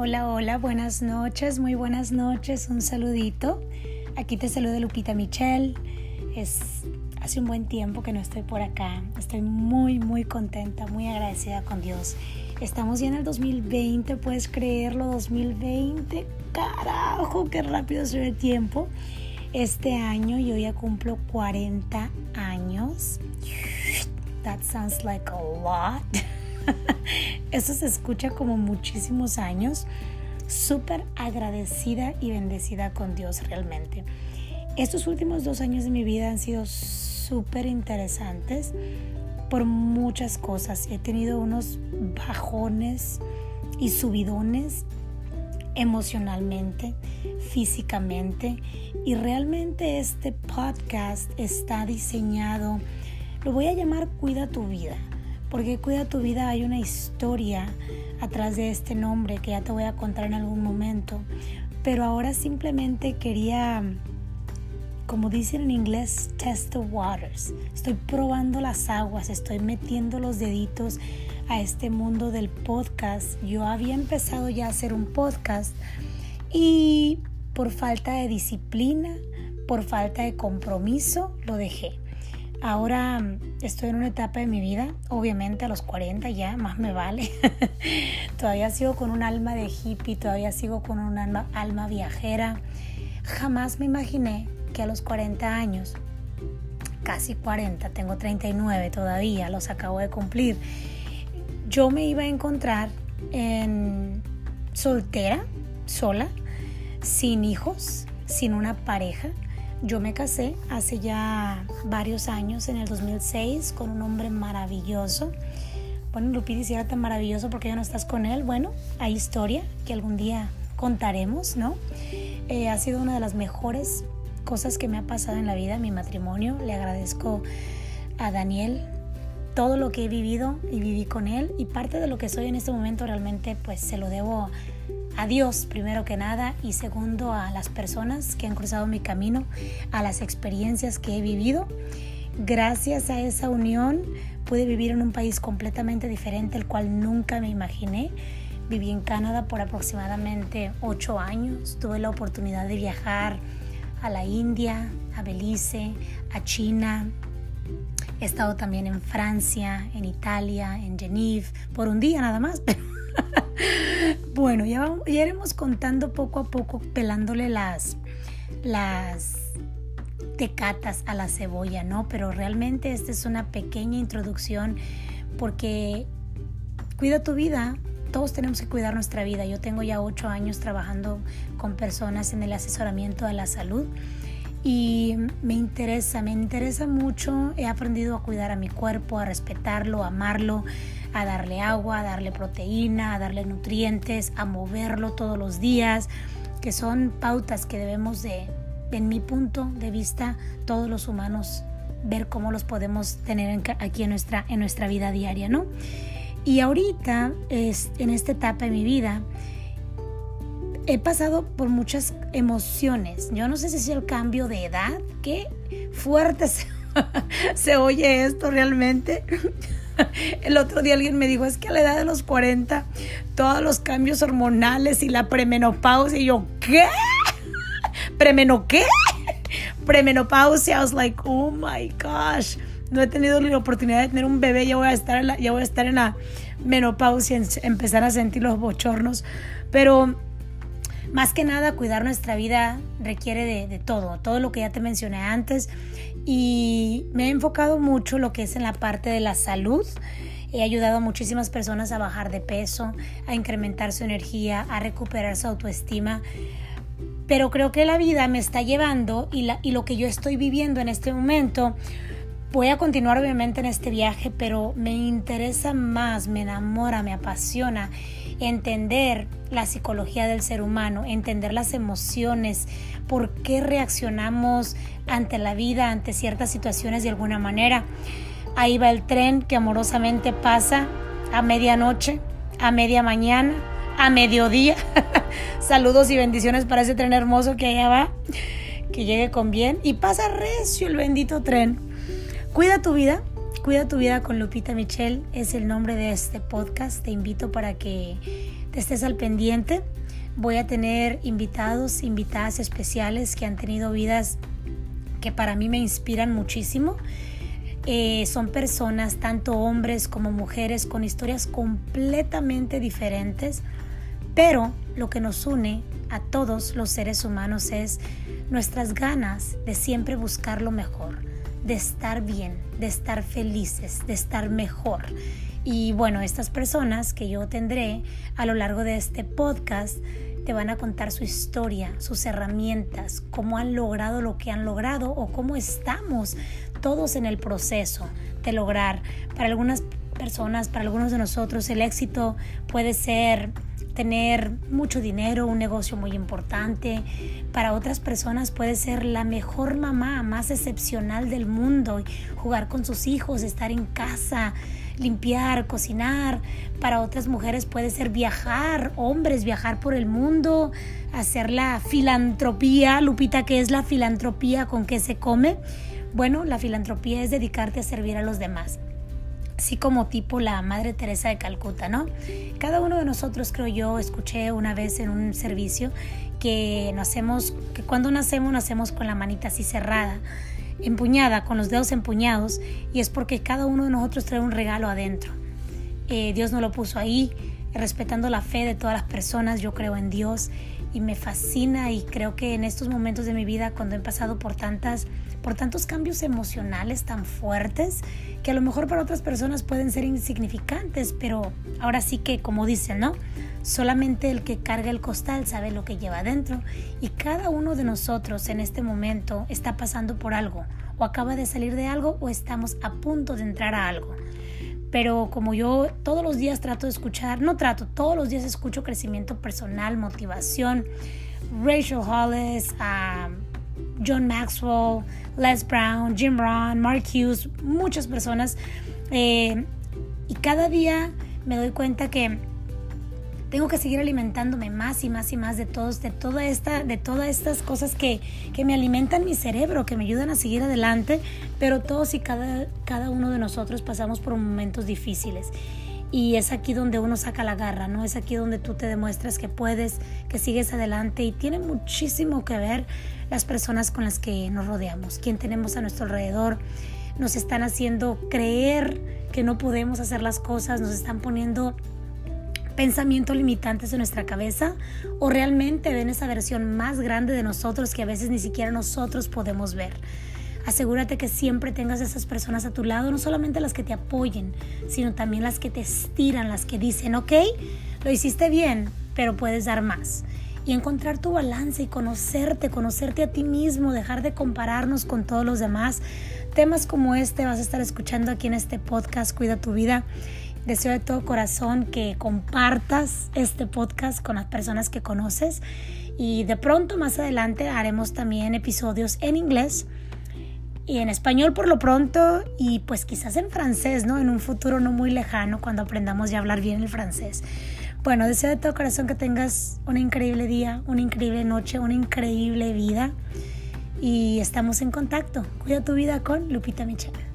Hola, hola, buenas noches, muy buenas noches, un saludito. Aquí te saluda Lupita Michelle. Es hace un buen tiempo que no estoy por acá. Estoy muy, muy contenta, muy agradecida con Dios. Estamos ya en el 2020, puedes creerlo, 2020. Carajo, qué rápido se ve el tiempo. Este año yo ya cumplo 40 años. That sounds like a lot. Eso se escucha como muchísimos años. Súper agradecida y bendecida con Dios realmente. Estos últimos dos años de mi vida han sido súper interesantes por muchas cosas. He tenido unos bajones y subidones emocionalmente, físicamente y realmente este podcast está diseñado, lo voy a llamar Cuida tu vida porque Cuida tu vida hay una historia atrás de este nombre que ya te voy a contar en algún momento. Pero ahora simplemente quería, como dicen en inglés, test the waters. Estoy probando las aguas, estoy metiendo los deditos a este mundo del podcast. Yo había empezado ya a hacer un podcast y por falta de disciplina, por falta de compromiso, lo dejé. Ahora mm, estoy en una etapa de mi vida, obviamente a los 40 ya, más me vale. todavía sigo con un alma de hippie, todavía sigo con un alma, viajera. Jamás me imaginé que a los 40 años, casi 40, tengo 39 todavía, los acabo de cumplir, yo me iba a encontrar en soltera, sola, sin hijos, sin una pareja yo me casé hace ya varios años, en el 2006, con un hombre maravilloso. Bueno, Lupita, si era tan maravilloso porque ya no estás con él, bueno, hay historia que algún día contaremos, ¿no? Eh, ha sido una de las mejores cosas que me ha pasado en la vida, mi matrimonio. Le agradezco a Daniel todo lo que he vivido y viví con él y parte de lo que soy en este momento realmente pues se lo debo a Dios primero que nada y segundo a las personas que han cruzado mi camino, a las experiencias que he vivido. Gracias a esa unión pude vivir en un país completamente diferente, el cual nunca me imaginé. Viví en Canadá por aproximadamente ocho años. Tuve la oportunidad de viajar a la India, a Belice, a China. He estado también en Francia, en Italia, en Genève, por un día nada más, pero bueno, ya, ya iremos contando poco a poco, pelándole las, las tecatas a la cebolla, ¿no? Pero realmente esta es una pequeña introducción porque cuida tu vida. Todos tenemos que cuidar nuestra vida. Yo tengo ya ocho años trabajando con personas en el asesoramiento de la salud y me interesa, me interesa mucho. He aprendido a cuidar a mi cuerpo, a respetarlo, a amarlo, a darle agua, a darle proteína, a darle nutrientes, a moverlo todos los días, que son pautas que debemos de, en mi punto de vista, todos los humanos ver cómo los podemos tener aquí en nuestra, en nuestra vida diaria, ¿no? Y ahorita, es, en esta etapa de mi vida, he pasado por muchas emociones. Yo no sé si es el cambio de edad, qué fuerte se, se oye esto realmente. El otro día alguien me dijo, es que a la edad de los 40, todos los cambios hormonales y la premenopausia, y yo, ¿qué? ¿Premeno qué? Premenopausia, I was like, oh my gosh, no he tenido la oportunidad de tener un bebé, ya voy a estar en la, ya voy a estar en la menopausia, empezar a sentir los bochornos, pero más que nada cuidar nuestra vida requiere de, todo, todo lo que ya te mencioné antes y me he enfocado mucho lo que es en la parte de la salud. He ayudado a muchísimas personas a bajar de peso, a incrementar su energía, a recuperar su autoestima. Pero creo que la vida me está llevando y, y lo que yo estoy viviendo en este momento Voy a continuar obviamente en este viaje, pero me interesa más, me enamora, me apasiona entender la psicología del ser humano, entender las emociones, por qué reaccionamos ante la vida, ante ciertas situaciones de alguna manera. Ahí va el tren que amorosamente pasa a medianoche, a media mañana, a mediodía. Saludos y bendiciones para ese tren hermoso que allá va, que llegue con bien y pasa recio el bendito tren. Cuida tu vida, cuida tu vida con Lupita Michelle, es el nombre de este podcast. Te invito para que te estés al pendiente. Voy a tener invitados, invitadas especiales que han tenido vidas que para mí me inspiran muchísimo. Eh, son personas, tanto hombres como mujeres, con historias completamente diferentes, pero lo que nos une a todos los seres humanos es nuestras ganas de siempre buscar lo mejor, de estar bien, de estar felices, de estar mejor. Y bueno, estas personas que yo tendré a lo largo de este podcast te van a contar su historia, sus herramientas, cómo han logrado lo que han logrado o cómo estamos todos en el proceso de lograr. Para algunas personas, para algunos de nosotros, el éxito puede ser tener mucho dinero, un negocio muy importante. Para otras personas puede ser la mejor mamá, más excepcional del mundo, jugar con sus hijos, estar en casa, limpiar, cocinar. Para otras mujeres puede ser viajar, hombres, viajar por el mundo, hacer la filantropía. Lupita, ¿qué es la filantropía? ¿Con qué se come? Bueno, la filantropía es dedicarte a servir a los demás así como tipo la Madre Teresa de Calcuta, ¿no? Cada uno de nosotros, creo yo, escuché una vez en un servicio que nacemos, que cuando nacemos nacemos con la manita así cerrada empuñada, con los dedos empuñados, y es porque cada uno de nosotros trae un regalo adentro. Eh, Dios no lo puso ahí, respetando la fe de todas las personas, yo creo en Dios y me fascina y creo que en estos momentos de mi vida cuando he pasado por tantas por tantos cambios emocionales tan fuertes que a lo mejor para otras personas pueden ser insignificantes, pero ahora sí que como dicen, ¿no? Solamente el que carga el costal sabe lo que lleva adentro y cada uno de nosotros en este momento está pasando por algo o acaba de salir de algo o estamos a punto de entrar a algo. Pero como yo todos los días trato de escuchar, no trato, todos los días escucho crecimiento personal, motivación, Rachel Hollis, um, John Maxwell, Les Brown, Jim Rohn, Mark Hughes, muchas personas. Eh, y cada día me doy cuenta que tengo que seguir alimentándome más y más y más de todos, de toda esta, de todas estas cosas que, que, me alimentan mi cerebro, que me ayudan a seguir adelante, pero todos y cada, cada uno de nosotros pasamos por momentos difíciles. Y es aquí donde uno saca la garra, ¿no? Es aquí donde tú te demuestras que puedes, que sigues adelante y tiene muchísimo que ver las personas con las que nos rodeamos, quien tenemos a nuestro alrededor. Nos están haciendo creer que no podemos hacer las cosas, nos están poniendo pensamientos limitantes en nuestra cabeza o realmente ven esa versión más grande de nosotros que a veces ni siquiera nosotros podemos ver. Asegúrate que siempre tengas esas personas a tu lado, no solamente las que te apoyen, sino también las que te estiran, las que dicen, ok, lo hiciste bien, pero puedes dar más. Y encontrar tu balance y conocerte, conocerte a ti mismo, dejar de compararnos con todos los demás. Temas como este vas a estar escuchando aquí en este podcast, Cuida tu vida. Deseo de todo corazón que compartas este podcast con las personas que conoces y de pronto más adelante haremos también episodios en inglés y en español por lo pronto y pues quizás en francés, ¿no? En un futuro no muy lejano cuando aprendamos ya a hablar bien el francés. Bueno, deseo de todo corazón que tengas un increíble día, una increíble noche, una increíble vida y estamos en contacto. Cuida tu vida con Lupita Michelle.